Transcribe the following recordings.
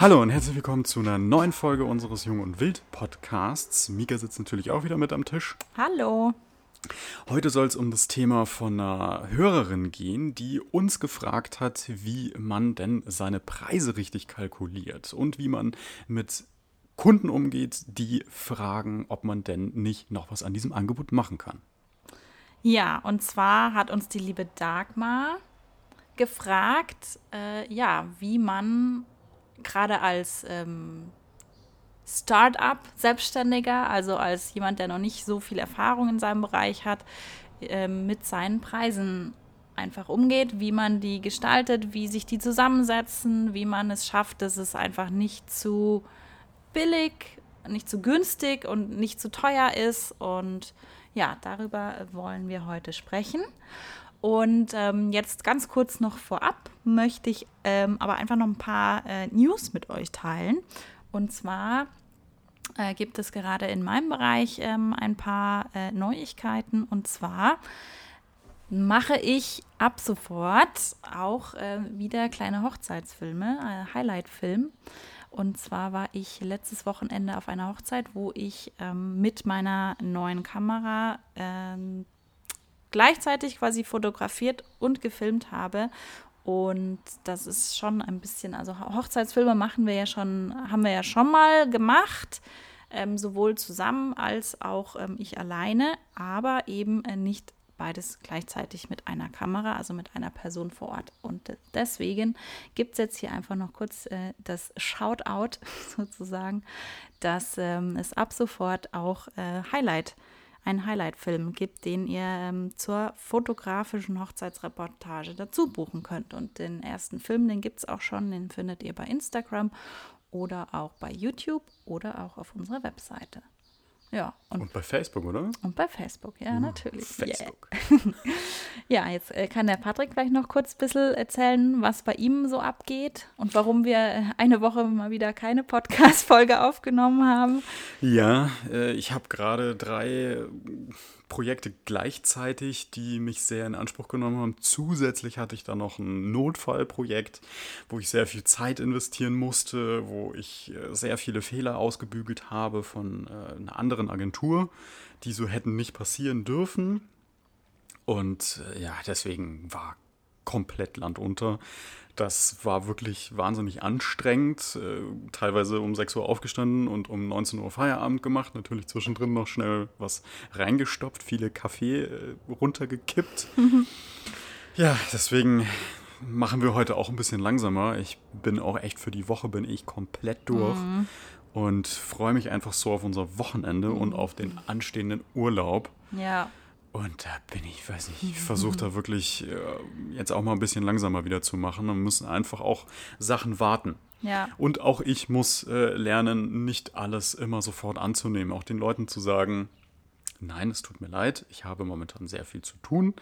Hallo und herzlich willkommen zu einer neuen Folge unseres Jung und Wild Podcasts. Mika sitzt natürlich auch wieder mit am Tisch. Hallo. Heute soll es um das Thema von einer Hörerin gehen, die uns gefragt hat, wie man denn seine Preise richtig kalkuliert und wie man mit Kunden umgeht, die fragen, ob man denn nicht noch was an diesem Angebot machen kann. Ja, und zwar hat uns die liebe Dagmar gefragt, äh, ja, wie man gerade als ähm, Start-up Selbstständiger, also als jemand, der noch nicht so viel Erfahrung in seinem Bereich hat, äh, mit seinen Preisen einfach umgeht, wie man die gestaltet, wie sich die zusammensetzen, wie man es schafft, dass es einfach nicht zu billig, nicht zu günstig und nicht zu teuer ist. Und ja, darüber wollen wir heute sprechen. Und ähm, jetzt ganz kurz noch vorab möchte ich ähm, aber einfach noch ein paar äh, News mit euch teilen. Und zwar äh, gibt es gerade in meinem Bereich ähm, ein paar äh, Neuigkeiten. Und zwar mache ich ab sofort auch äh, wieder kleine Hochzeitsfilme, äh, Highlight-Film. Und zwar war ich letztes Wochenende auf einer Hochzeit, wo ich ähm, mit meiner neuen Kamera ähm, gleichzeitig quasi fotografiert und gefilmt habe. Und das ist schon ein bisschen, also Hochzeitsfilme machen wir ja schon, haben wir ja schon mal gemacht, ähm, sowohl zusammen als auch ähm, ich alleine, aber eben äh, nicht beides gleichzeitig mit einer Kamera, also mit einer Person vor Ort. Und deswegen gibt es jetzt hier einfach noch kurz äh, das Shoutout sozusagen, dass ähm, es ab sofort auch äh, Highlight einen Highlight-Film gibt, den ihr ähm, zur fotografischen Hochzeitsreportage dazu buchen könnt. Und den ersten Film, den gibt es auch schon, den findet ihr bei Instagram oder auch bei YouTube oder auch auf unserer Webseite. Ja. Und, und, bei Facebook, oder? Und bei Facebook, ja, uh, natürlich. Facebook. Yeah. ja, jetzt äh, kann der Patrick vielleicht noch kurz ein bisschen erzählen, was bei ihm so abgeht und warum wir äh, eine Woche mal wieder keine Podcast-Folge aufgenommen haben. Ja, äh, ich habe gerade drei Projekte gleichzeitig, die mich sehr in Anspruch genommen haben. Zusätzlich hatte ich dann noch ein Notfallprojekt, wo ich sehr viel Zeit investieren musste, wo ich äh, sehr viele Fehler ausgebügelt habe von äh, einer anderen Agentur, die so hätten nicht passieren dürfen. Und äh, ja, deswegen war komplett Land unter. Das war wirklich wahnsinnig anstrengend. Äh, teilweise um 6 Uhr aufgestanden und um 19 Uhr Feierabend gemacht. Natürlich zwischendrin noch schnell was reingestopft, viele Kaffee äh, runtergekippt. Ja, deswegen machen wir heute auch ein bisschen langsamer. Ich bin auch echt für die Woche bin ich komplett durch mhm. und freue mich einfach so auf unser Wochenende mhm. und auf den anstehenden Urlaub. Ja. Und da bin ich, weiß nicht, ich versuche da wirklich äh, jetzt auch mal ein bisschen langsamer wieder zu machen. Wir müssen einfach auch Sachen warten. Ja. Und auch ich muss äh, lernen, nicht alles immer sofort anzunehmen. Auch den Leuten zu sagen, nein, es tut mir leid, ich habe momentan sehr viel zu tun.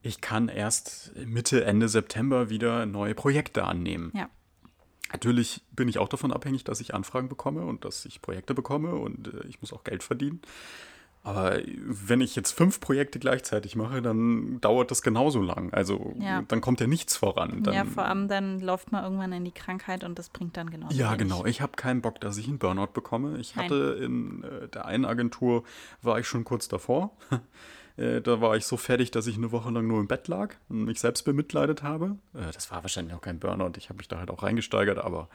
Ich kann erst Mitte, Ende September wieder neue Projekte annehmen. Ja. Natürlich bin ich auch davon abhängig, dass ich Anfragen bekomme und dass ich Projekte bekomme und äh, ich muss auch Geld verdienen. Aber wenn ich jetzt fünf Projekte gleichzeitig mache, dann dauert das genauso lang. Also ja. dann kommt ja nichts voran. Dann, ja, vor allem dann läuft man irgendwann in die Krankheit und das bringt dann genauso Ja, wenig. genau. Ich habe keinen Bock, dass ich einen Burnout bekomme. Ich Nein. hatte in äh, der einen Agentur, war ich schon kurz davor. Äh, da war ich so fertig, dass ich eine Woche lang nur im Bett lag und mich selbst bemitleidet habe. Äh, das war wahrscheinlich auch kein Burnout. Ich habe mich da halt auch reingesteigert, aber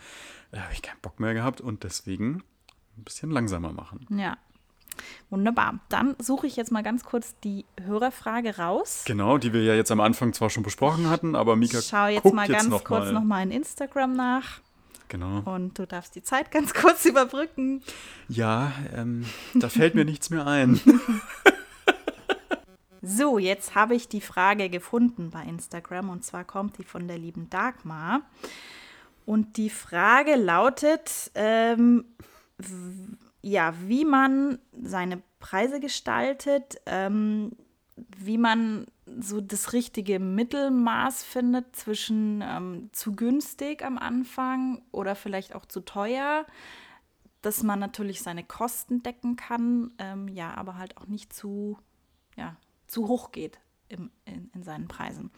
da habe ich keinen Bock mehr gehabt und deswegen ein bisschen langsamer machen. Ja, Wunderbar. Dann suche ich jetzt mal ganz kurz die Hörerfrage raus. Genau, die wir ja jetzt am Anfang zwar schon besprochen hatten, aber Mika ich schau jetzt mal ganz noch kurz nochmal in Instagram nach. Genau. Und du darfst die Zeit ganz kurz überbrücken. Ja, ähm, da fällt mir nichts mehr ein. so, jetzt habe ich die Frage gefunden bei Instagram und zwar kommt die von der lieben Dagmar. Und die Frage lautet, ähm, ja, wie man seine Preise gestaltet, ähm, wie man so das richtige Mittelmaß findet zwischen ähm, zu günstig am Anfang oder vielleicht auch zu teuer, dass man natürlich seine Kosten decken kann, ähm, ja, aber halt auch nicht zu, ja, zu hoch geht. Im, in, in, seinen Preisen.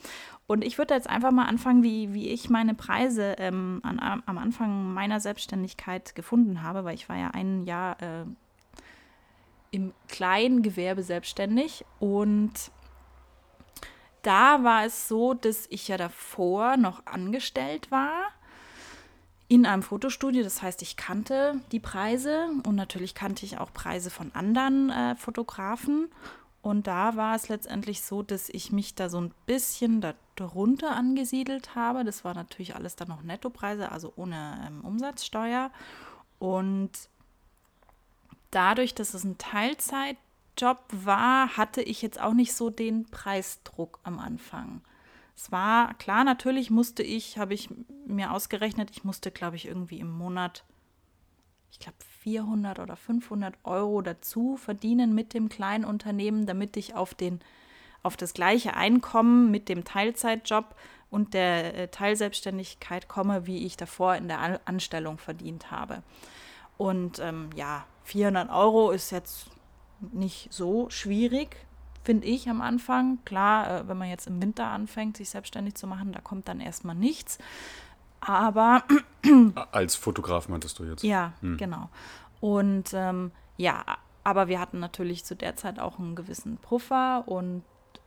Und ich würde jetzt einfach mal anfangen, wie, wie ich meine Preise ähm, an, am Anfang meiner Selbstständigkeit gefunden habe, weil ich war ja ein Jahr äh, im kleinen Gewerbe selbstständig und da war es so, dass ich ja davor noch angestellt war in einem Fotostudio. Das heißt, ich kannte die Preise und natürlich kannte ich auch Preise von anderen äh, Fotografen. Und da war es letztendlich so, dass ich mich da so ein bisschen darunter angesiedelt habe. Das war natürlich alles dann noch Nettopreise, also ohne ähm, Umsatzsteuer. Und dadurch, dass es ein Teilzeitjob war, hatte ich jetzt auch nicht so den Preisdruck am Anfang. Es war klar, natürlich musste ich, habe ich mir ausgerechnet, ich musste, glaube ich, irgendwie im Monat, ich glaube, 400 oder 500 Euro dazu verdienen mit dem kleinen Unternehmen, damit ich auf, den, auf das gleiche Einkommen mit dem Teilzeitjob und der äh, Teilselbstständigkeit komme, wie ich davor in der Anstellung verdient habe. Und ähm, ja, 400 Euro ist jetzt nicht so schwierig finde ich am Anfang. Klar, äh, wenn man jetzt im Winter anfängt, sich selbstständig zu machen, da kommt dann erstmal nichts. Aber. Als Fotograf meintest du jetzt? Ja, hm. genau. Und ähm, ja, aber wir hatten natürlich zu der Zeit auch einen gewissen Puffer und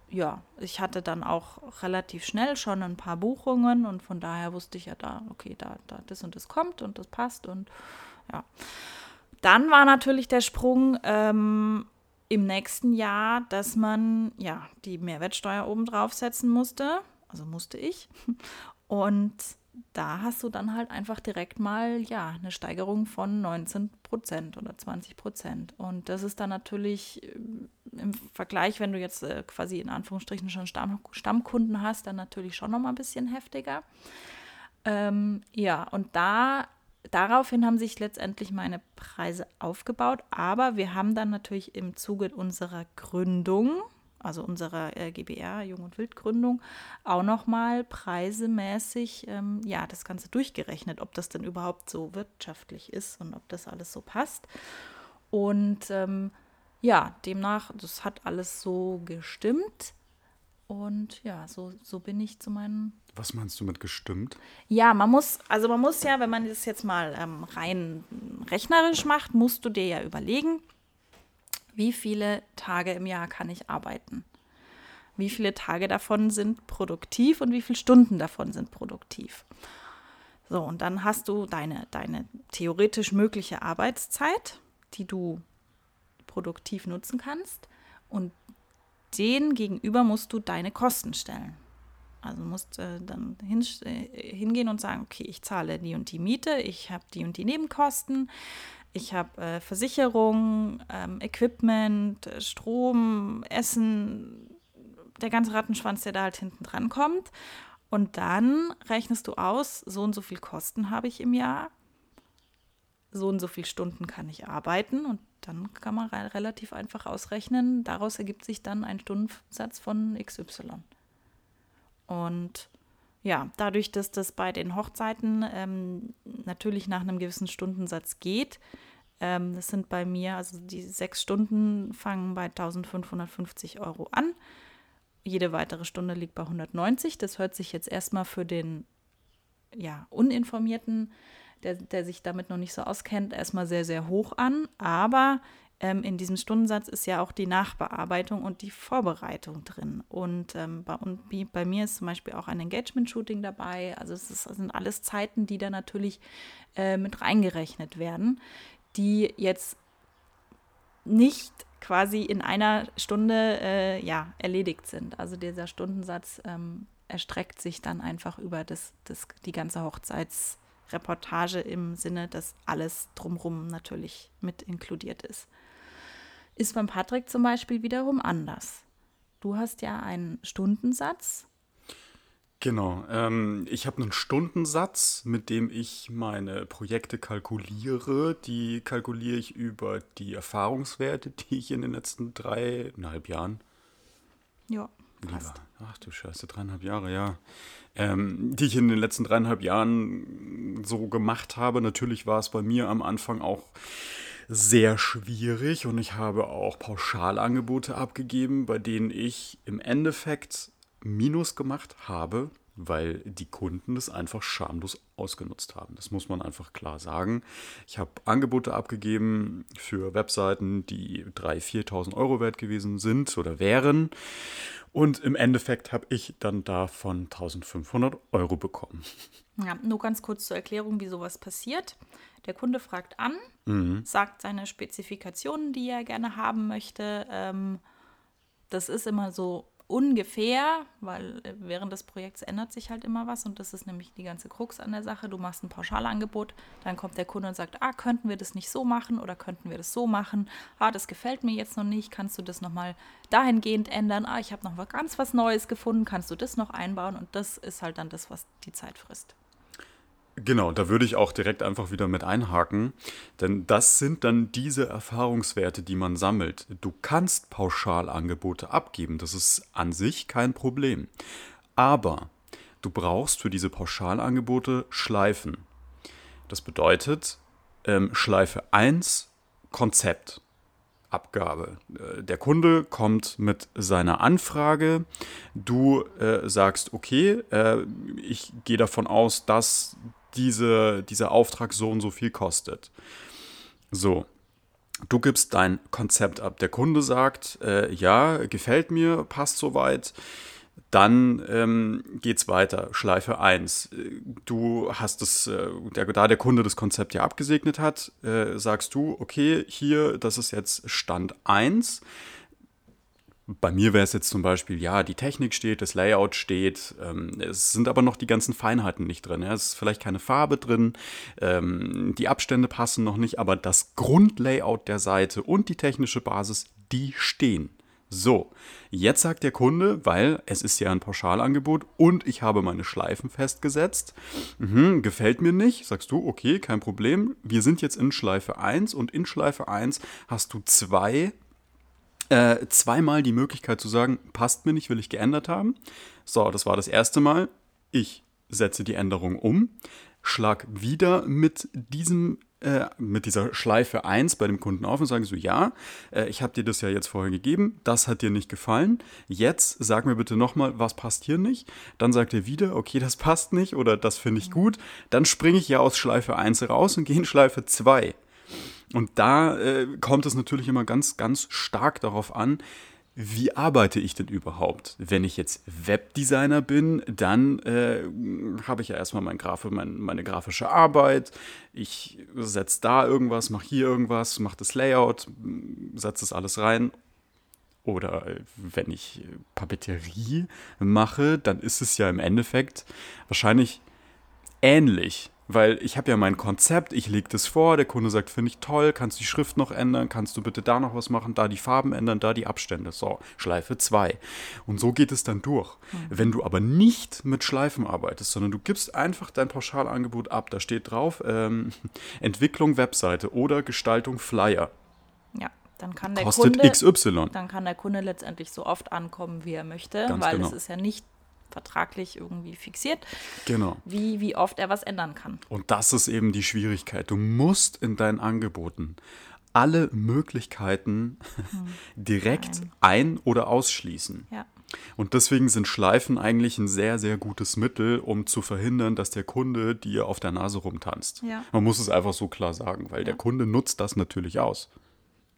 ja, ich hatte dann auch relativ schnell schon ein paar Buchungen und von daher wusste ich ja da, okay, da, da das und das kommt und das passt und ja. Dann war natürlich der Sprung, ähm, im nächsten Jahr, dass man ja die Mehrwertsteuer oben draufsetzen musste. Also musste ich. Und da hast du dann halt einfach direkt mal ja eine Steigerung von 19 Prozent oder 20 Prozent. Und das ist dann natürlich äh, im Vergleich, wenn du jetzt äh, quasi in Anführungsstrichen schon Stamm, Stammkunden hast, dann natürlich schon noch mal ein bisschen heftiger. Ähm, ja, und da daraufhin haben sich letztendlich meine Preise aufgebaut, aber wir haben dann natürlich im Zuge unserer Gründung, also unserer äh, GBR, Jung- und Wildgründung, auch nochmal preisemäßig ähm, ja, das Ganze durchgerechnet, ob das denn überhaupt so wirtschaftlich ist und ob das alles so passt. Und ähm, ja, demnach, das hat alles so gestimmt. Und ja, so, so bin ich zu meinen was meinst du mit gestimmt? Ja, man muss, also man muss ja, wenn man das jetzt mal ähm, rein rechnerisch macht, musst du dir ja überlegen, wie viele Tage im Jahr kann ich arbeiten? Wie viele Tage davon sind produktiv und wie viele Stunden davon sind produktiv? So, und dann hast du deine, deine theoretisch mögliche Arbeitszeit, die du produktiv nutzen kannst. Und den gegenüber musst du deine Kosten stellen. Also musst äh, dann hin, äh, hingehen und sagen, okay, ich zahle die und die Miete, ich habe die und die Nebenkosten, ich habe äh, Versicherung, ähm, Equipment, Strom, Essen, der ganze Rattenschwanz, der da halt hinten dran kommt. Und dann rechnest du aus, so und so viel Kosten habe ich im Jahr, so und so viele Stunden kann ich arbeiten und dann kann man re relativ einfach ausrechnen, daraus ergibt sich dann ein Stundensatz von XY. Und ja, dadurch, dass das bei den Hochzeiten ähm, natürlich nach einem gewissen Stundensatz geht, ähm, das sind bei mir, also die sechs Stunden fangen bei 1550 Euro an. Jede weitere Stunde liegt bei 190. Das hört sich jetzt erstmal für den ja, Uninformierten, der, der sich damit noch nicht so auskennt, erstmal sehr, sehr hoch an. Aber ähm, in diesem Stundensatz ist ja auch die Nachbearbeitung und die Vorbereitung drin. Und ähm, bei, und bei mir ist zum Beispiel auch ein Engagement-Shooting dabei. Also es, ist, sind alles Zeiten, die da natürlich äh, mit reingerechnet werden, die jetzt nicht quasi in einer Stunde äh, ja, erledigt sind. Also dieser Stundensatz ähm, erstreckt sich dann einfach über das, das, die ganze Hochzeitsreportage im Sinne, dass alles drumherum natürlich mit inkludiert ist ist beim Patrick zum Beispiel wiederum anders. Du hast ja einen Stundensatz. Genau. Ähm, ich habe einen Stundensatz, mit dem ich meine Projekte kalkuliere. Die kalkuliere ich über die Erfahrungswerte, die ich in den letzten dreieinhalb Jahren. Ja. Lieber. Ach du Scheiße, dreieinhalb Jahre, ja. Ähm, die ich in den letzten dreieinhalb Jahren so gemacht habe. Natürlich war es bei mir am Anfang auch sehr schwierig und ich habe auch Pauschalangebote abgegeben, bei denen ich im Endeffekt Minus gemacht habe, weil die Kunden das einfach schamlos ausgenutzt haben. Das muss man einfach klar sagen. Ich habe Angebote abgegeben für Webseiten, die 3.000, 4.000 Euro wert gewesen sind oder wären. Und im Endeffekt habe ich dann davon 1.500 Euro bekommen. Ja, nur ganz kurz zur Erklärung, wie sowas passiert. Der Kunde fragt an, mhm. sagt seine Spezifikationen, die er gerne haben möchte. Ähm, das ist immer so ungefähr, weil äh, während des Projekts ändert sich halt immer was und das ist nämlich die ganze Krux an der Sache. Du machst ein Pauschalangebot, dann kommt der Kunde und sagt, ah, könnten wir das nicht so machen oder könnten wir das so machen? Ah, das gefällt mir jetzt noch nicht, kannst du das nochmal dahingehend ändern? Ah, ich habe noch ganz was Neues gefunden, kannst du das noch einbauen? Und das ist halt dann das, was die Zeit frisst. Genau, da würde ich auch direkt einfach wieder mit einhaken, denn das sind dann diese Erfahrungswerte, die man sammelt. Du kannst Pauschalangebote abgeben, das ist an sich kein Problem. Aber du brauchst für diese Pauschalangebote Schleifen. Das bedeutet, ähm, Schleife 1 Konzept. Abgabe. Äh, der Kunde kommt mit seiner Anfrage. Du äh, sagst, okay, äh, ich gehe davon aus, dass diese, dieser Auftrag so und so viel kostet. So, du gibst dein Konzept ab. Der Kunde sagt, äh, ja, gefällt mir, passt soweit. Dann ähm, es weiter, Schleife 1. Du hast es, äh, der, da der Kunde das Konzept ja abgesegnet hat, äh, sagst du, okay, hier, das ist jetzt Stand 1 bei mir wäre es jetzt zum Beispiel, ja, die Technik steht, das Layout steht, ähm, es sind aber noch die ganzen Feinheiten nicht drin. Ja. Es ist vielleicht keine Farbe drin, ähm, die Abstände passen noch nicht, aber das Grundlayout der Seite und die technische Basis, die stehen. So, jetzt sagt der Kunde, weil es ist ja ein Pauschalangebot und ich habe meine Schleifen festgesetzt, mhm, gefällt mir nicht, sagst du, okay, kein Problem, wir sind jetzt in Schleife 1 und in Schleife 1 hast du zwei äh, zweimal die Möglichkeit zu sagen, passt mir nicht, will ich geändert haben. So, das war das erste Mal. Ich setze die Änderung um, schlag wieder mit diesem äh, mit dieser Schleife 1 bei dem Kunden auf und sage so, ja, äh, ich habe dir das ja jetzt vorher gegeben, das hat dir nicht gefallen, jetzt sag mir bitte nochmal, was passt hier nicht. Dann sagt er wieder, okay, das passt nicht oder das finde ich gut. Dann springe ich ja aus Schleife 1 raus und gehe in Schleife 2. Und da äh, kommt es natürlich immer ganz, ganz stark darauf an, wie arbeite ich denn überhaupt? Wenn ich jetzt Webdesigner bin, dann äh, habe ich ja erstmal mein Graf mein, meine grafische Arbeit. Ich setze da irgendwas, mache hier irgendwas, mache das Layout, setze das alles rein. Oder äh, wenn ich Papeterie mache, dann ist es ja im Endeffekt wahrscheinlich ähnlich weil ich habe ja mein Konzept, ich lege das vor, der Kunde sagt, finde ich toll, kannst du die Schrift noch ändern, kannst du bitte da noch was machen, da die Farben ändern, da die Abstände. So, Schleife 2. Und so geht es dann durch. Mhm. Wenn du aber nicht mit Schleifen arbeitest, sondern du gibst einfach dein Pauschalangebot ab, da steht drauf ähm, Entwicklung Webseite oder Gestaltung Flyer. Ja. Dann kann der Kostet Kunde, XY. Dann kann der Kunde letztendlich so oft ankommen, wie er möchte, Ganz weil genau. es ist ja nicht vertraglich irgendwie fixiert, genau. wie, wie oft er was ändern kann. Und das ist eben die Schwierigkeit. Du musst in deinen Angeboten alle Möglichkeiten hm. direkt Nein. ein- oder ausschließen. Ja. Und deswegen sind Schleifen eigentlich ein sehr, sehr gutes Mittel, um zu verhindern, dass der Kunde dir auf der Nase rumtanzt. Ja. Man muss es einfach so klar sagen, weil ja. der Kunde nutzt das natürlich aus.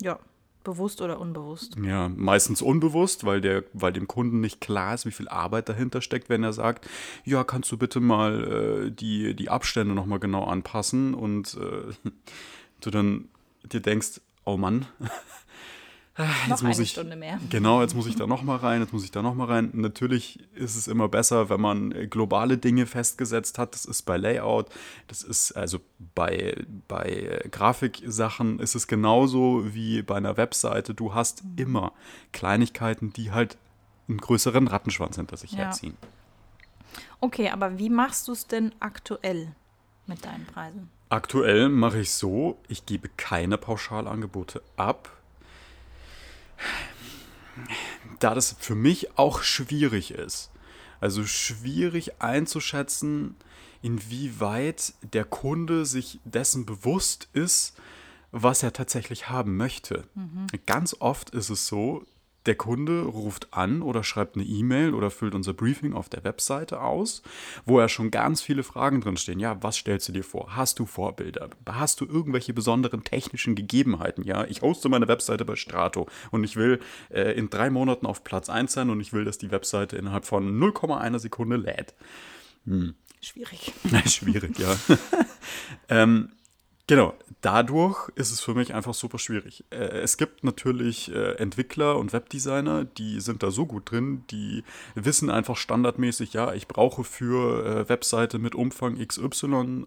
Ja, Bewusst oder unbewusst? Ja, meistens unbewusst, weil, der, weil dem Kunden nicht klar ist, wie viel Arbeit dahinter steckt, wenn er sagt, ja, kannst du bitte mal äh, die, die Abstände nochmal genau anpassen und äh, du dann dir denkst, oh Mann, Jetzt noch muss eine ich, Stunde mehr. Genau, jetzt muss ich da nochmal rein, jetzt muss ich da nochmal rein. Natürlich ist es immer besser, wenn man äh, globale Dinge festgesetzt hat. Das ist bei Layout, das ist also bei, bei äh, Grafiksachen ist es genauso wie bei einer Webseite. Du hast immer Kleinigkeiten, die halt einen größeren Rattenschwanz hinter sich ja. herziehen. Okay, aber wie machst du es denn aktuell mit deinen Preisen? Aktuell mache ich so, ich gebe keine Pauschalangebote ab da das für mich auch schwierig ist. Also schwierig einzuschätzen, inwieweit der Kunde sich dessen bewusst ist, was er tatsächlich haben möchte. Mhm. Ganz oft ist es so, der Kunde ruft an oder schreibt eine E-Mail oder füllt unser Briefing auf der Webseite aus, wo ja schon ganz viele Fragen drinstehen. Ja, was stellst du dir vor? Hast du Vorbilder? Hast du irgendwelche besonderen technischen Gegebenheiten? Ja, ich hoste meine Webseite bei Strato und ich will äh, in drei Monaten auf Platz 1 sein und ich will, dass die Webseite innerhalb von 0,1 Sekunde lädt. Hm. Schwierig. Schwierig, ja. ähm, Genau, dadurch ist es für mich einfach super schwierig. Äh, es gibt natürlich äh, Entwickler und Webdesigner, die sind da so gut drin, die wissen einfach standardmäßig, ja, ich brauche für äh, Webseite mit Umfang XY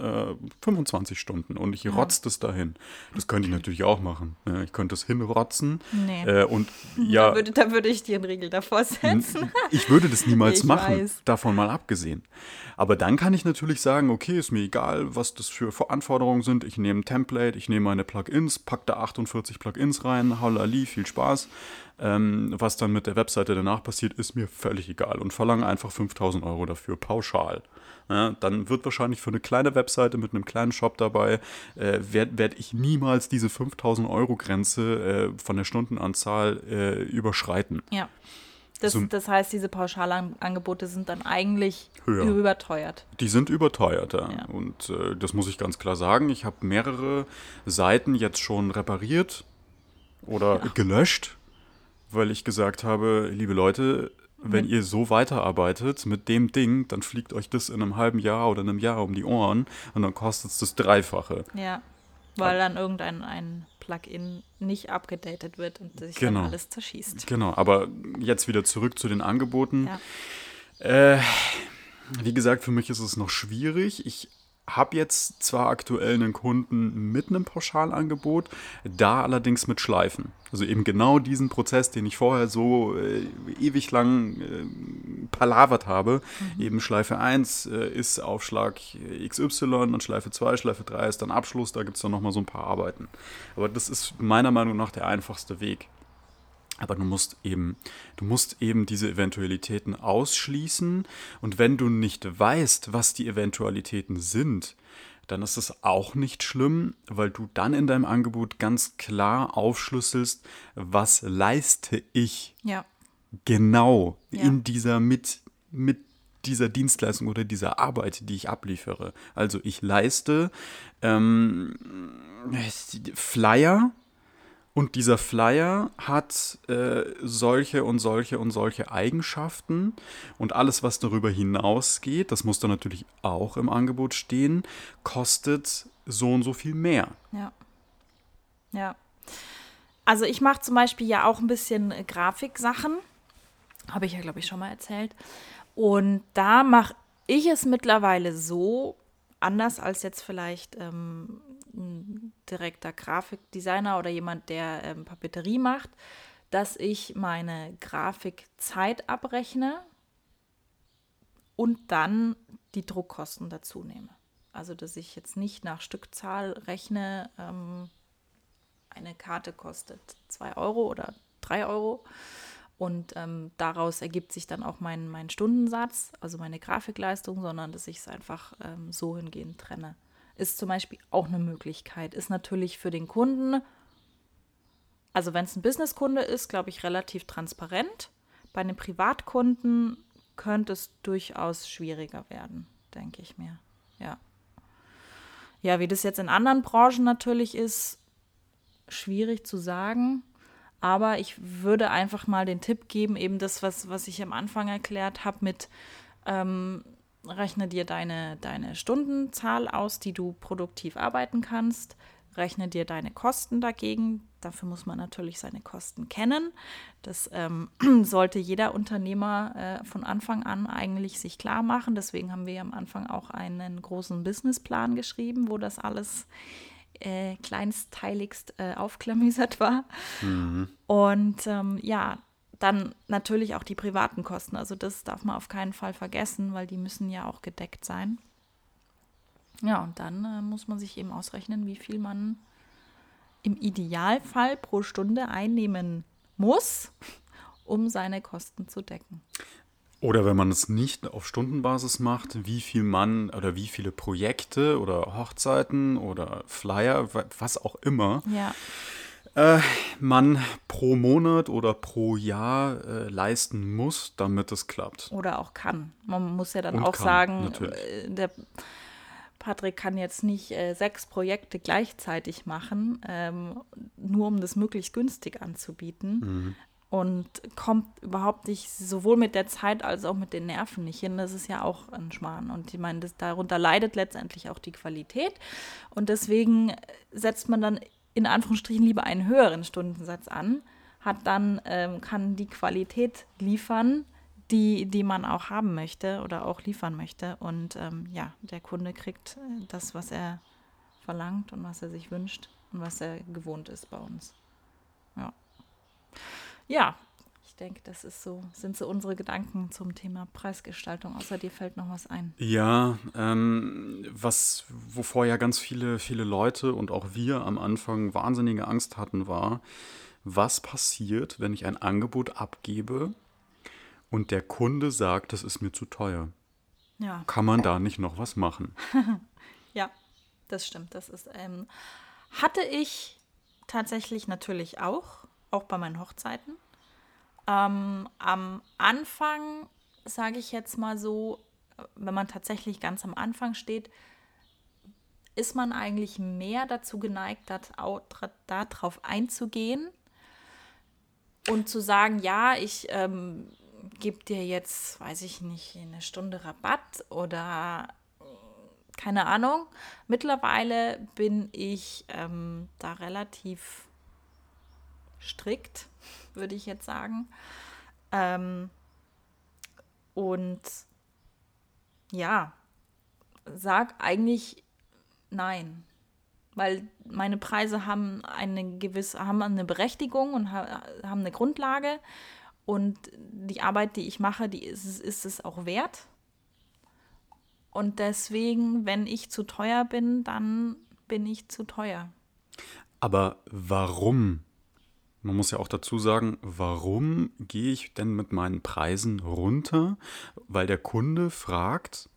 25 Stunden und ich ja. rotze das dahin. Das könnte ich natürlich auch machen. Ich könnte es hinrotzen. Nee. Und ja. Da würde, da würde ich dir einen Riegel davor setzen. Ich würde das niemals ich machen, weiß. davon mal abgesehen. Aber dann kann ich natürlich sagen, okay, ist mir egal, was das für Anforderungen sind. Ich nehme ein Template, ich nehme meine Plugins, packe da 48 Plugins rein, halali, viel Spaß. Ähm, was dann mit der Webseite danach passiert, ist mir völlig egal und verlange einfach 5000 Euro dafür, pauschal. Ja, dann wird wahrscheinlich für eine kleine Webseite mit einem kleinen Shop dabei, äh, werde werd ich niemals diese 5000 Euro Grenze äh, von der Stundenanzahl äh, überschreiten. Ja. Das, das heißt, diese Pauschalangebote sind dann eigentlich höher. überteuert. Die sind überteuert, ja. ja. Und äh, das muss ich ganz klar sagen. Ich habe mehrere Seiten jetzt schon repariert oder ja. gelöscht, weil ich gesagt habe, liebe Leute, wenn ihr so weiterarbeitet mit dem Ding, dann fliegt euch das in einem halben Jahr oder einem Jahr um die Ohren und dann kostet es das Dreifache. Ja, weil dann irgendein ein Plugin nicht abgedatet wird und sich genau. dann alles zerschießt. Genau, aber jetzt wieder zurück zu den Angeboten. Ja. Äh, wie gesagt, für mich ist es noch schwierig. Ich habe jetzt zwar aktuell einen Kunden mit einem Pauschalangebot, da allerdings mit Schleifen. Also eben genau diesen Prozess, den ich vorher so äh, ewig lang äh, palavert habe. Mhm. Eben Schleife 1 äh, ist Aufschlag XY und Schleife 2, Schleife 3 ist dann Abschluss, da gibt es dann nochmal so ein paar Arbeiten. Aber das ist meiner Meinung nach der einfachste Weg. Aber du musst eben, du musst eben diese Eventualitäten ausschließen. Und wenn du nicht weißt, was die Eventualitäten sind, dann ist es auch nicht schlimm, weil du dann in deinem Angebot ganz klar aufschlüsselst, was leiste ich ja. genau ja. in dieser mit, mit dieser Dienstleistung oder dieser Arbeit, die ich abliefere. Also ich leiste ähm, Flyer und dieser Flyer hat äh, solche und solche und solche Eigenschaften. Und alles, was darüber hinausgeht, das muss dann natürlich auch im Angebot stehen, kostet so und so viel mehr. Ja. Ja. Also ich mache zum Beispiel ja auch ein bisschen Grafiksachen. Habe ich ja, glaube ich, schon mal erzählt. Und da mache ich es mittlerweile so, anders als jetzt vielleicht ähm, ein direkter Grafikdesigner oder jemand, der ähm, Papeterie macht, dass ich meine Grafikzeit abrechne und dann die Druckkosten dazu nehme. Also, dass ich jetzt nicht nach Stückzahl rechne, ähm, eine Karte kostet 2 Euro oder 3 Euro. Und ähm, daraus ergibt sich dann auch mein, mein Stundensatz, also meine Grafikleistung, sondern dass ich es einfach ähm, so hingehend trenne ist zum Beispiel auch eine Möglichkeit. Ist natürlich für den Kunden, also wenn es ein Businesskunde ist, glaube ich, relativ transparent. Bei einem Privatkunden könnte es durchaus schwieriger werden, denke ich mir. Ja. Ja, wie das jetzt in anderen Branchen natürlich ist, schwierig zu sagen. Aber ich würde einfach mal den Tipp geben, eben das, was, was ich am Anfang erklärt habe, mit ähm, rechne dir deine, deine Stundenzahl aus, die du produktiv arbeiten kannst. Rechne dir deine Kosten dagegen. Dafür muss man natürlich seine Kosten kennen. Das ähm, sollte jeder Unternehmer äh, von Anfang an eigentlich sich klar machen. Deswegen haben wir am Anfang auch einen großen Businessplan geschrieben, wo das alles äh, kleinsteiligst äh, aufklamüsert war. Mhm. Und ähm, ja, dann natürlich auch die privaten Kosten. Also das darf man auf keinen Fall vergessen, weil die müssen ja auch gedeckt sein. Ja, und dann äh, muss man sich eben ausrechnen, wie viel man im Idealfall pro Stunde einnehmen muss, um seine Kosten zu decken. Oder wenn man es nicht auf Stundenbasis macht, wie viel man oder wie viele Projekte oder Hochzeiten oder Flyer, was auch immer, Ja. Äh, man pro Monat oder pro Jahr äh, leisten muss, damit es klappt. Oder auch kann. Man muss ja dann Und auch kann, sagen, natürlich. äh, der Patrick kann jetzt nicht äh, sechs Projekte gleichzeitig machen, ähm, nur um das möglichst günstig anzubieten. Mhm. Und kommt überhaupt nicht sowohl mit der Zeit als auch mit den Nerven nicht hin. Das ist ja auch ein Schmarrn. Und ich meine, das, darunter leidet letztendlich auch die Qualität. Und deswegen setzt man dann in Anführungsstrichen lieber einen höheren Stundensatz an, hat dann, ähm, kann die Qualität liefern, die, die man auch haben möchte oder auch liefern möchte. Und ähm, ja, der Kunde kriegt äh, das, was er verlangt und was er sich wünscht und was er gewohnt ist bei uns. Ja. Ja, ich denke, das ist so, sind so unsere Gedanken zum Thema Preisgestaltung. Außer dir fällt noch was ein. Ja, ähm, was, wovor ja ganz viele, viele Leute und auch wir am Anfang wahnsinnige Angst hatten, war, was passiert, wenn ich ein Angebot abgebe und der Kunde sagt, das ist mir zu teuer? Ja. Kann man da nicht noch was machen? Ja, das stimmt. Das ist, ähm, hatte ich tatsächlich natürlich auch, auch bei meinen Hochzeiten. Ähm, am Anfang, sage ich jetzt mal so, wenn man tatsächlich ganz am Anfang steht, ist man eigentlich mehr dazu geneigt, darauf einzugehen und zu sagen, ja, ich ähm, gebe dir jetzt, weiß ich nicht, eine Stunde Rabatt oder keine Ahnung. Mittlerweile bin ich ähm, da relativ strikt, würde ich jetzt sagen. Ähm, und ja, sag eigentlich nein. Weil meine Preise haben eine gewisse, haben eine Berechtigung und ha haben eine Grundlage. Und die Arbeit, die ich mache, die ist, ist es auch wert. Und deswegen, wenn ich zu teuer bin, dann bin ich zu teuer. Aber warum? Man muss ja auch dazu sagen, warum gehe ich denn mit meinen Preisen runter? Weil der Kunde fragt,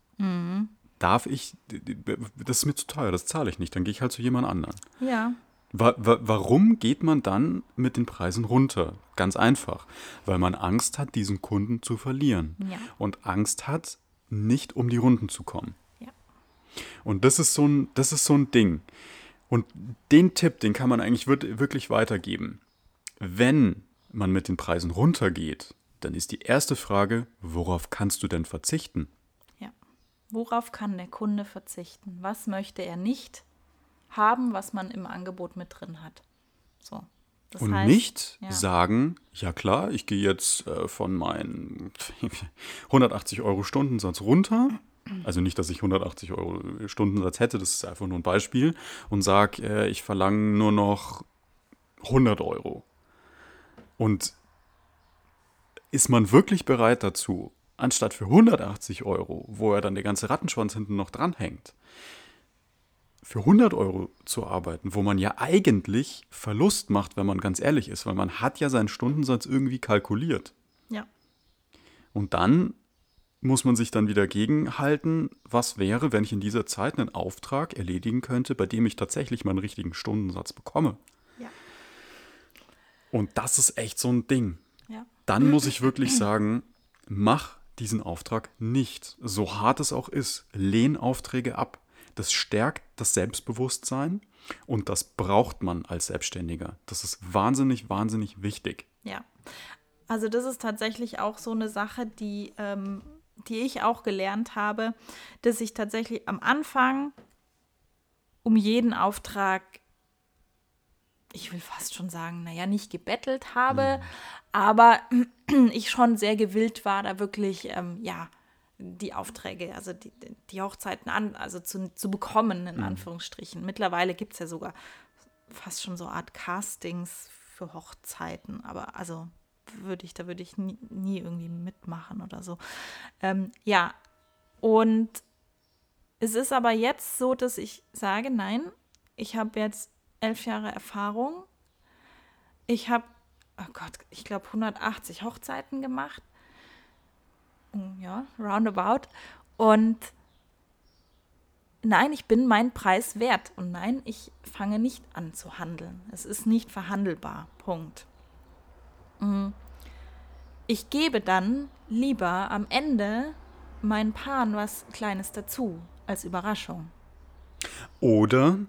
darf ich, das ist mir zu teuer, das zahle ich nicht, dann gehe ich halt zu jemand anderen. Ja. Wa wa warum geht man dann mit den Preisen runter? Ganz einfach, weil man Angst hat, diesen Kunden zu verlieren. Ja. Und Angst hat, nicht um die Runden zu kommen. Ja. Und das ist so ein, das ist so ein Ding. Und den Tipp, den kann man eigentlich wir- wirklich weitergeben. Wenn man mit den Preisen runtergeht, dann ist die erste Frage, worauf kannst du denn verzichten? Ja. Worauf kann der Kunde verzichten? Was möchte er nicht haben, was man im Angebot mit drin hat? So. Das und heißt, nicht ja. sagen, ja klar, ich gehe jetzt äh, von meinen 180 Euro Stundensatz runter. Also nicht, dass ich 180 Euro Stundensatz hätte, das ist einfach nur ein Beispiel. Und sage, äh, ich verlange nur noch 100 Euro. Und ist man wirklich bereit dazu, anstatt für 180 Euro, wo er dann der ganze Rattenschwanz hinten noch dranhängt, für 100 Euro zu arbeiten, wo man ja eigentlich Verlust macht, wenn man ganz ehrlich ist, weil man hat ja seinen Stundensatz irgendwie kalkuliert. Ja. Und dann muss man sich dann wieder gegenhalten, was wäre, wenn ich in dieser Zeit einen Auftrag erledigen könnte, bei dem ich tatsächlich meinen richtigen Stundensatz bekomme. Und das ist echt so ein Ding. Ja. Dann muss ich wirklich sagen, mach diesen Auftrag nicht. So hart es auch ist, lehn Aufträge ab. Das stärkt das Selbstbewusstsein und das braucht man als Selbstständiger. Das ist wahnsinnig, wahnsinnig wichtig. Ja. Also das ist tatsächlich auch so eine Sache, die, ähm, die ich auch gelernt habe, dass ich tatsächlich am Anfang um jeden Auftrag, ich will fast schon sagen, naja, nicht gebettelt habe, aber ich schon sehr gewillt war, da wirklich, ähm, ja, die Aufträge, also die, die Hochzeiten an, also zu, zu bekommen, in Anführungsstrichen. Mittlerweile gibt es ja sogar fast schon so Art Castings für Hochzeiten, aber also würde ich, da würde ich nie, nie irgendwie mitmachen oder so. Ähm, ja, und es ist aber jetzt so, dass ich sage, nein, ich habe jetzt elf Jahre Erfahrung. Ich habe, oh Gott, ich glaube 180 Hochzeiten gemacht. ja, roundabout. Und nein, ich bin meinen Preis wert. Und nein, ich fange nicht an zu handeln. Es ist nicht verhandelbar. Punkt. Mm. Ich gebe dann lieber am Ende meinen Paaren was Kleines dazu als Überraschung. Oder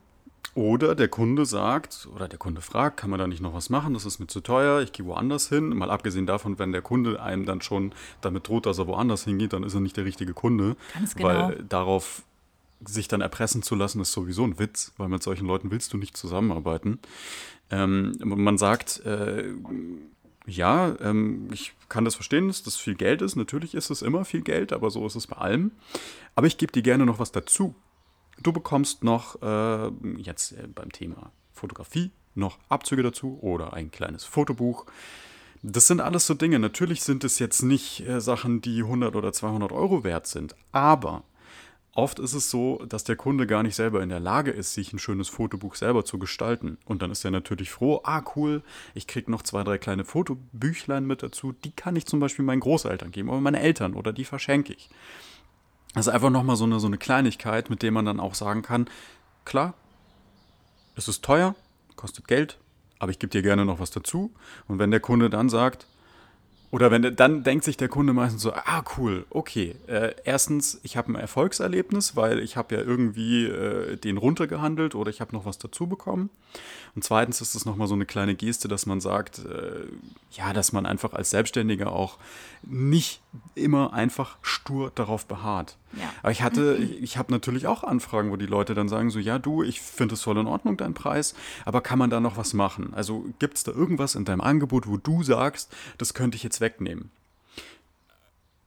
oder der Kunde sagt, oder der Kunde fragt, kann man da nicht noch was machen? Das ist mir zu teuer, ich gehe woanders hin. Mal abgesehen davon, wenn der Kunde einem dann schon damit droht, dass er woanders hingeht, dann ist er nicht der richtige Kunde. Ganz genau. Weil darauf sich dann erpressen zu lassen, ist sowieso ein Witz, weil mit solchen Leuten willst du nicht zusammenarbeiten. Ähm, man sagt, äh, ja, ähm, ich kann das verstehen, dass das viel Geld ist. Natürlich ist es immer viel Geld, aber so ist es bei allem. Aber ich gebe dir gerne noch was dazu. Du bekommst noch äh, jetzt äh, beim Thema Fotografie noch Abzüge dazu oder ein kleines Fotobuch. Das sind alles so Dinge. Natürlich sind es jetzt nicht äh, Sachen, die 100 oder 200 Euro wert sind, aber oft ist es so, dass der Kunde gar nicht selber in der Lage ist, sich ein schönes Fotobuch selber zu gestalten. Und dann ist er natürlich froh, ah cool, ich kriege noch zwei, drei kleine Fotobüchlein mit dazu, die kann ich zum Beispiel meinen Großeltern geben oder meinen Eltern oder die verschenke ich. Das ist einfach nochmal so eine, so eine Kleinigkeit, mit der man dann auch sagen kann, klar, es ist teuer, kostet Geld, aber ich gebe dir gerne noch was dazu. Und wenn der Kunde dann sagt, oder wenn dann denkt sich der Kunde meistens so, ah cool, okay. Äh, erstens, ich habe ein Erfolgserlebnis, weil ich habe ja irgendwie äh, den runtergehandelt oder ich habe noch was dazu bekommen. Und zweitens ist es nochmal so eine kleine Geste, dass man sagt, äh, ja, dass man einfach als Selbstständiger auch nicht immer einfach stur darauf beharrt. Ja. Aber ich hatte, ich, ich habe natürlich auch Anfragen, wo die Leute dann sagen so, ja du, ich finde es voll in Ordnung, dein Preis, aber kann man da noch was machen? Also gibt es da irgendwas in deinem Angebot, wo du sagst, das könnte ich jetzt wegnehmen?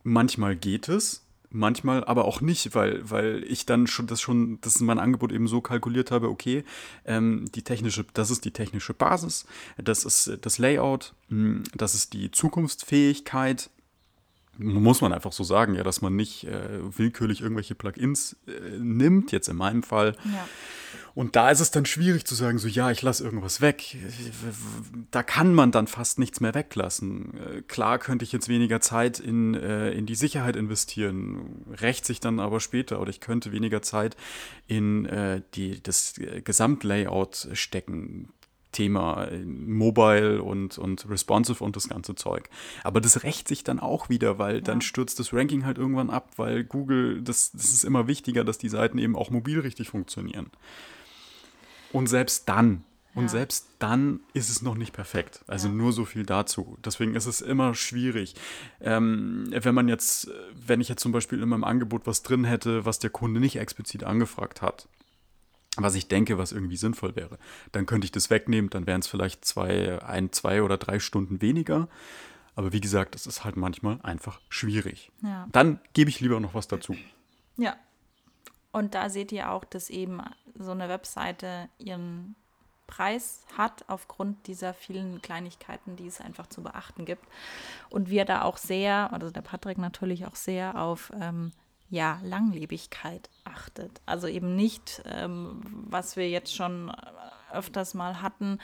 Manchmal geht es, manchmal aber auch nicht, weil, weil ich dann schon das schon, das in mein Angebot eben so kalkuliert habe, okay, ähm, die technische, das ist die technische Basis, das ist das Layout, hm, das ist die Zukunftsfähigkeit, muss man einfach so sagen, ja, dass man nicht äh, willkürlich irgendwelche Plugins äh, nimmt, jetzt in meinem Fall. Ja. Und da ist es dann schwierig zu sagen, so ja, ich lasse irgendwas weg. Da kann man dann fast nichts mehr weglassen. Äh, klar könnte ich jetzt weniger Zeit in, äh, in die Sicherheit investieren, rächt sich dann aber später. Oder ich könnte weniger Zeit in äh, die, das Gesamtlayout stecken Thema äh, Mobile und, und Responsive und das ganze Zeug. Aber das rächt sich dann auch wieder, weil ja. dann stürzt das Ranking halt irgendwann ab, weil Google, das, das ist immer wichtiger, dass die Seiten eben auch mobil richtig funktionieren. Und selbst dann, und selbst dann ist es noch nicht perfekt. Also ja. nur so viel dazu. Deswegen ist es immer schwierig. Ähm, wenn man jetzt, wenn ich jetzt zum Beispiel in meinem Angebot was drin hätte, was der Kunde nicht explizit angefragt hat, was ich denke, was irgendwie sinnvoll wäre. Dann könnte ich das wegnehmen, dann wären es vielleicht zwei, ein, zwei oder drei Stunden weniger. Aber wie gesagt, das ist halt manchmal einfach schwierig. Ja. Dann gebe ich lieber noch was dazu. Ja. Und da seht ihr auch, dass eben so eine Webseite ihren Preis hat aufgrund dieser vielen Kleinigkeiten, die es einfach zu beachten gibt. Und wir da auch sehr, also der Patrick natürlich auch sehr auf ähm, ja, Langlebigkeit achtet. Also eben nicht, ähm, was wir jetzt schon öfters mal hatten,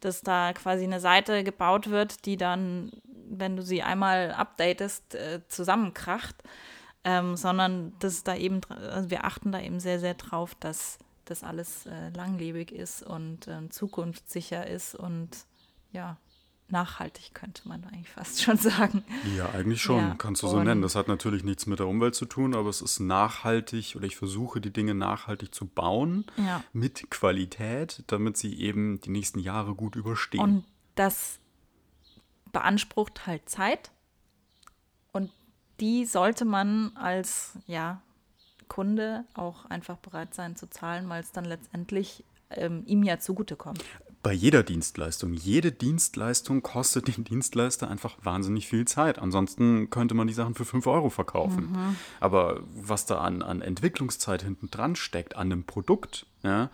dass da quasi eine Seite gebaut wird, die dann, wenn du sie einmal updatest, äh, zusammenkracht, ähm, sondern dass da eben, also wir achten da eben sehr, sehr drauf, dass das alles äh, langlebig ist und äh, zukunftssicher ist und ja, nachhaltig, könnte man eigentlich fast schon sagen. Ja, eigentlich schon, ja. kannst du so nennen. Das hat natürlich nichts mit der Umwelt zu tun, aber es ist nachhaltig oder ich versuche die Dinge nachhaltig zu bauen ja. mit Qualität, damit sie eben die nächsten Jahre gut überstehen. Und das beansprucht halt Zeit und die sollte man als ja, Kunde auch einfach bereit sein zu zahlen, weil es dann letztendlich ähm, ihm ja zugutekommt bei jeder Dienstleistung. Jede Dienstleistung kostet den Dienstleister einfach wahnsinnig viel Zeit. Ansonsten könnte man die Sachen für 5 Euro verkaufen. Mhm. Aber was da an, an Entwicklungszeit hinten dran steckt, an einem Produkt, ja,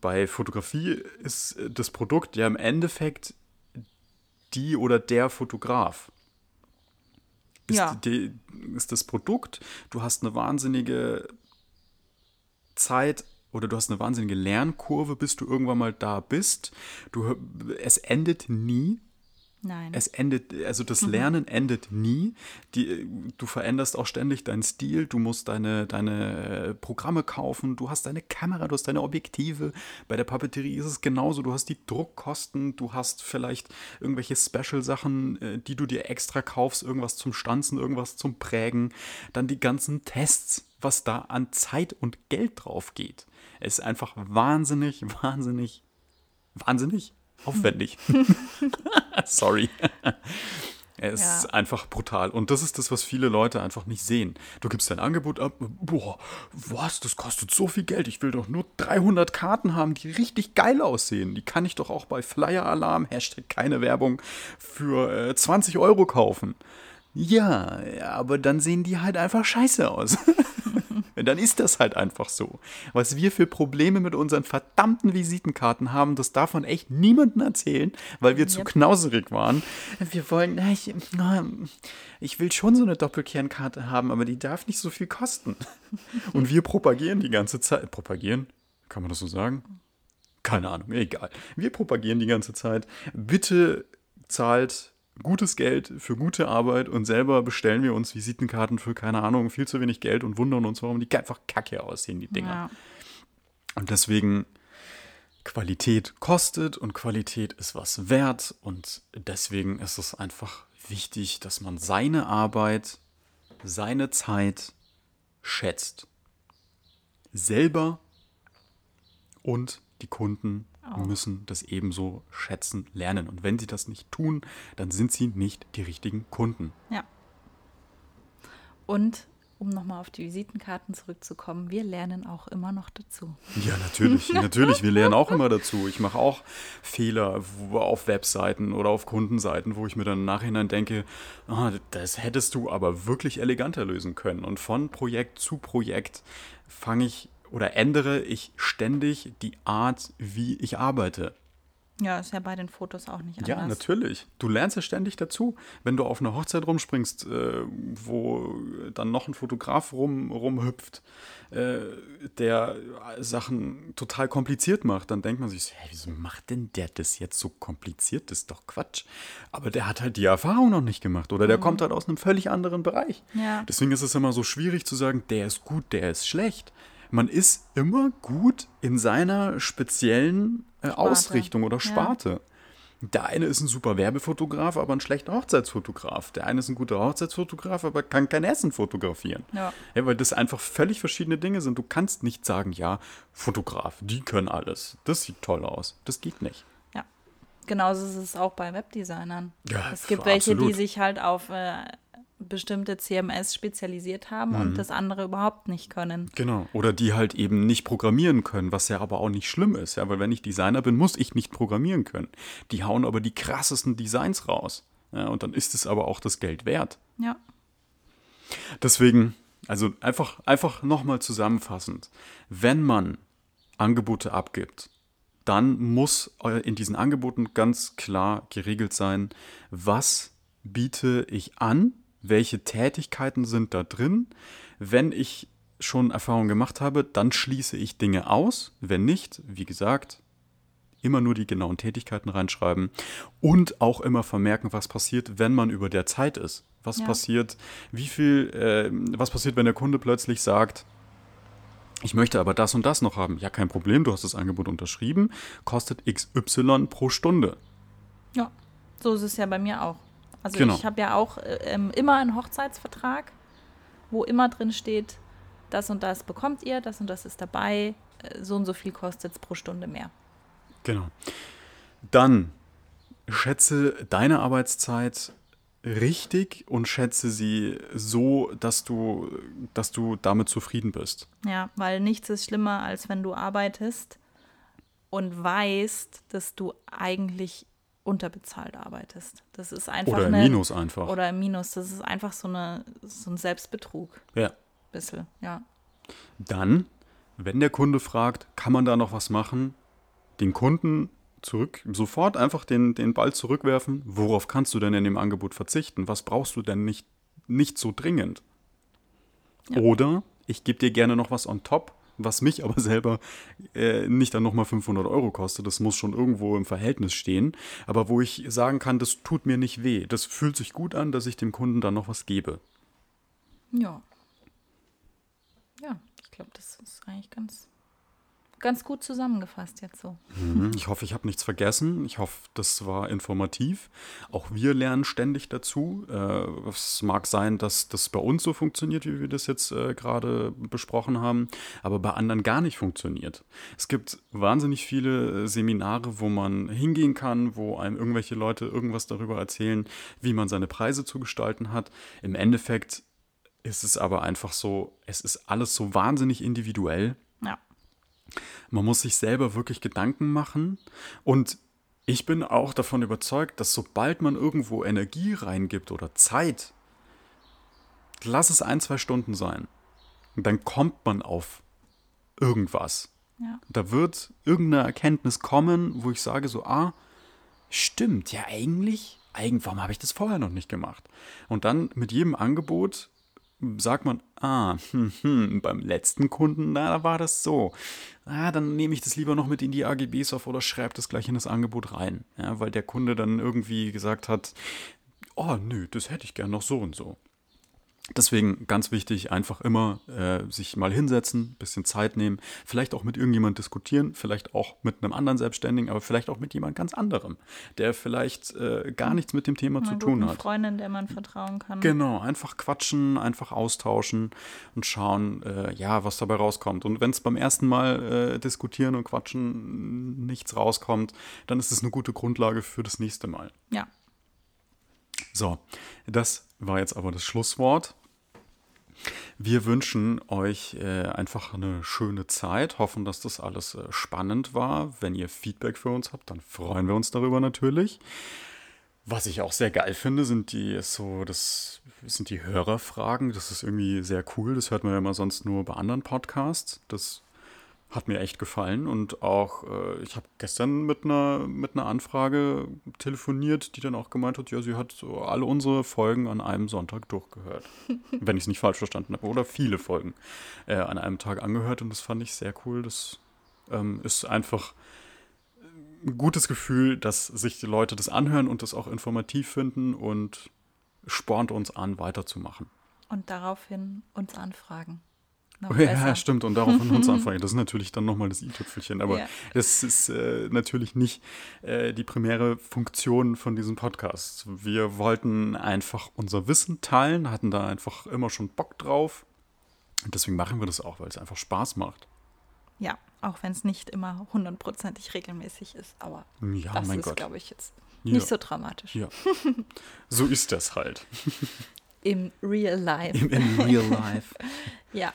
bei Fotografie ist das Produkt ja im Endeffekt die oder der Fotograf. Ist, ja. die, ist das Produkt, du hast eine wahnsinnige Zeit oder du hast eine wahnsinnige Lernkurve, bis du irgendwann mal da bist. Du, es endet nie. Nein. Es endet, also das Lernen endet nie. Die, du veränderst auch ständig deinen Stil, du musst deine, deine äh, Programme kaufen, du hast deine Kamera, du hast deine Objektive. Bei der Papeterie ist es genauso, du hast die Druckkosten, du hast vielleicht irgendwelche Special-Sachen, äh, die du dir extra kaufst, irgendwas zum Stanzen, irgendwas zum Prägen, dann die ganzen Tests, was da an Zeit und Geld drauf geht. Es ist einfach wahnsinnig, wahnsinnig, wahnsinnig aufwendig. Sorry. Es Ja. ist einfach brutal. Und das ist das, was viele Leute einfach nicht sehen. Du gibst dein Angebot ab. Boah, was? Das kostet so viel Geld. Ich will doch nur 300 Karten haben, die richtig geil aussehen. Die kann ich doch auch bei Flyer Alarm, Hashtag keine Werbung, für äh, 20 Euro kaufen. Ja, aber dann sehen die halt einfach scheiße aus. dann ist das halt einfach so. Was wir für Probleme mit unseren verdammten Visitenkarten haben, das darf man echt niemandem erzählen, weil wir zu Yep. knauserig waren. Wir wollen, ich, ich will schon so eine Doppelkernkarte haben, aber die darf nicht so viel kosten. Und wir propagieren die ganze Zeit. Propagieren? Kann man das so sagen? Keine Ahnung, egal. Wir propagieren die ganze Zeit. Bitte zahlt gutes Geld für gute Arbeit und selber bestellen wir uns Visitenkarten für, keine Ahnung, viel zu wenig Geld und wundern uns, warum die einfach kacke aussehen, die Dinger. Ja. Und deswegen Qualität kostet und Qualität ist was wert und deswegen ist es einfach wichtig, dass man seine Arbeit, seine Zeit schätzt. Selber und die Kunden Auch. müssen das ebenso schätzen lernen. Und wenn sie das nicht tun, dann sind sie nicht die richtigen Kunden. Ja. Und um nochmal auf die Visitenkarten zurückzukommen, wir lernen auch immer noch dazu. Ja, natürlich, natürlich. Wir lernen auch immer dazu. Ich mache auch Fehler auf Webseiten oder auf Kundenseiten, wo ich mir dann im Nachhinein denke, ah, das hättest du aber wirklich eleganter lösen können. Und von Projekt zu Projekt fange ich oder ändere ich ständig die Art, wie ich arbeite. Ja, ist ja bei den Fotos auch nicht anders. Ja, natürlich. Du lernst ja ständig dazu. Wenn du auf einer Hochzeit rumspringst, äh, wo dann noch ein Fotograf rum, rumhüpft, äh, der Sachen total kompliziert macht, dann denkt man sich, hey, wieso macht denn der das jetzt so kompliziert? Das ist doch Quatsch. Aber der hat halt die Erfahrung noch nicht gemacht oder der kommt halt aus einem völlig anderen Bereich. Ja. Deswegen ist es immer so schwierig zu sagen, der ist gut, der ist schlecht. Man ist immer gut in seiner speziellen äh, Ausrichtung oder Ja. Sparte. Der eine ist ein super Werbefotograf, aber ein schlechter Hochzeitsfotograf. Der eine ist ein guter Hochzeitsfotograf, aber kann kein Essen fotografieren. Ja. Ja, weil das einfach völlig verschiedene Dinge sind. Du kannst nicht sagen, ja, Fotograf, die können alles. Das sieht toll aus. Das geht nicht. Ja. Genauso ist es auch bei Webdesignern. Ja, es gibt welche, die sich halt auf äh, bestimmte CMS spezialisiert haben und das andere überhaupt nicht können. Genau. Oder die halt eben nicht programmieren können, was ja aber auch nicht schlimm ist. Ja, weil wenn ich Designer bin, muss ich nicht programmieren können. Die hauen aber die krassesten Designs raus. Ja, und dann ist es aber auch das Geld wert. Ja. Deswegen, also einfach, einfach nochmal zusammenfassend. Wenn man Angebote abgibt, dann muss eu- in diesen Angeboten ganz klar geregelt sein, was biete ich an, welche Tätigkeiten sind da drin. Wenn ich schon Erfahrung gemacht habe, dann schließe ich Dinge aus. Wenn nicht, wie gesagt, immer nur die genauen Tätigkeiten reinschreiben und auch immer vermerken, was passiert, wenn man über der Zeit ist. Was Ja. passiert, wie viel, äh, was passiert, wenn der Kunde plötzlich sagt, ich möchte aber das und das noch haben. Ja, kein Problem, du hast das Angebot unterschrieben, kostet XY pro Stunde. Ja. So ist es ja bei mir auch. Also Genau. ich habe ja auch äh, ähm, immer einen Hochzeitsvertrag, wo immer drin steht, das und das bekommt ihr, das und das ist dabei, äh, so und so viel kostet es pro Stunde mehr. Genau. Dann schätze deine Arbeitszeit richtig und schätze sie so, dass du, dass du damit zufrieden bist. Ja, weil nichts ist schlimmer, als wenn du arbeitest und weißt, dass du eigentlich unterbezahlt arbeitest. Das ist einfach Oder im eine, Minus einfach. Oder im Minus. Das ist einfach so, eine, so ein Selbstbetrug. ja. Bisschen, ja. Dann, wenn der Kunde fragt, kann man da noch was machen, den Kunden zurück, sofort einfach den, den Ball zurückwerfen. Worauf kannst du denn in dem Angebot verzichten? Was brauchst du denn nicht, nicht so dringend? Ja. Oder ich gebe dir gerne noch was on top was mich aber selber äh, nicht dann nochmal 500 Euro kostet. Das muss schon irgendwo im Verhältnis stehen. Aber wo ich sagen kann, das tut mir nicht weh. Das fühlt sich gut an, dass ich dem Kunden dann noch was gebe. Ja. Ja, ich glaube, das ist eigentlich ganz ganz gut zusammengefasst jetzt so. Mhm. Ich hoffe, ich habe nichts vergessen. Ich hoffe, das war informativ. Auch wir lernen ständig dazu. Äh, es mag sein, dass das bei uns so funktioniert, wie wir das jetzt äh, gerade besprochen haben, aber bei anderen gar nicht funktioniert. Es gibt wahnsinnig viele äh, Seminare, wo man hingehen kann, wo einem irgendwelche Leute irgendwas darüber erzählen, wie man seine Preise zu gestalten hat. Im Endeffekt ist es aber einfach so, es ist alles so wahnsinnig individuell man muss sich selber wirklich Gedanken machen und ich bin auch davon überzeugt, dass sobald man irgendwo Energie reingibt oder Zeit, lass es ein, zwei Stunden sein, dann kommt man auf irgendwas. Ja. Da wird irgendeine Erkenntnis kommen, wo ich sage so, ah, stimmt, ja eigentlich, eigentlich, warum habe ich das vorher noch nicht gemacht? Und dann mit jedem Angebot sagt man, ah, hm, hm, beim letzten Kunden, da war das so. Ah, dann nehme ich das lieber noch mit in die AGBs auf oder schreibe das gleich in das Angebot rein. Ja, weil der Kunde dann irgendwie gesagt hat, oh, nö, das hätte ich gern noch so und so. Deswegen ganz wichtig, einfach immer äh, sich mal hinsetzen, bisschen Zeit nehmen, vielleicht auch mit irgendjemand diskutieren, vielleicht auch mit einem anderen Selbstständigen, aber vielleicht auch mit jemand ganz anderem, der vielleicht äh, gar nichts mit dem Thema Eine zu tun hat. Freundin, der man vertrauen kann. Genau, einfach quatschen, einfach austauschen und schauen, äh, ja, was dabei rauskommt. Und wenn es beim ersten Mal äh, diskutieren und quatschen nichts rauskommt, dann ist es eine gute Grundlage für das nächste Mal. Ja. So, das war jetzt aber das Schlusswort. Wir wünschen euch äh, einfach eine schöne Zeit, hoffen, dass das alles äh, spannend war. Wenn ihr Feedback für uns habt, dann freuen wir uns darüber natürlich. Was ich auch sehr geil finde, sind die so, das sind die Hörerfragen. Das ist irgendwie sehr cool. Das hört man ja immer sonst nur bei anderen Podcasts. Das hat mir echt gefallen und auch, äh, ich habe gestern mit einer, mit einer Anfrage telefoniert, die dann auch gemeint hat, ja, sie hat so alle unsere Folgen an einem Sonntag durchgehört. wenn ich es nicht falsch verstanden habe. Oder viele Folgen äh, an einem Tag angehört und das fand ich sehr cool. Das ähm, ist einfach ein gutes Gefühl, dass sich die Leute das anhören und das auch informativ finden und spornt uns an, weiterzumachen. Und daraufhin uns anfragen. Oh, ja, stimmt. Und darauf von uns anfangen. Das ist natürlich dann nochmal das i-Tüpfelchen. Aber ja. das ist äh, natürlich nicht äh, die primäre Funktion von diesem Podcast. Wir wollten einfach unser Wissen teilen, hatten da einfach immer schon Bock drauf. Und deswegen machen wir das auch, weil es einfach Spaß macht. Ja, auch wenn es nicht immer hundertprozentig regelmäßig ist. Aber ja, das ist, glaube ich, jetzt ja. nicht so dramatisch. Ja. So ist das halt. Im Real Life. Im, im Real Life. ja.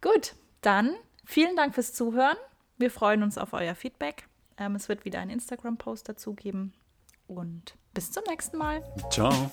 Gut, dann vielen Dank fürs Zuhören. Wir freuen uns auf euer Feedback. Ähm, es wird wieder einen Instagram-Post dazu geben. Und bis zum nächsten Mal. Ciao.